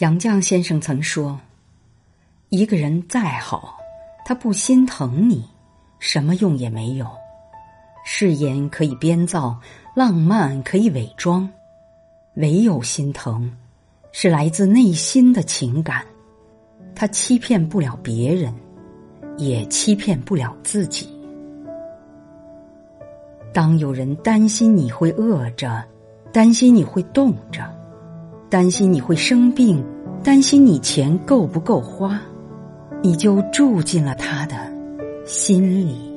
杨绛先生曾说：“一个人再好，他不心疼你，什么用也没有。誓言可以编造，浪漫可以伪装，唯有心疼，是来自内心的情感。他欺骗不了别人，也欺骗不了自己。当有人担心你会饿着，担心你会冻着。”担心你会生病，担心你钱够不够花，你就住进了他的心里。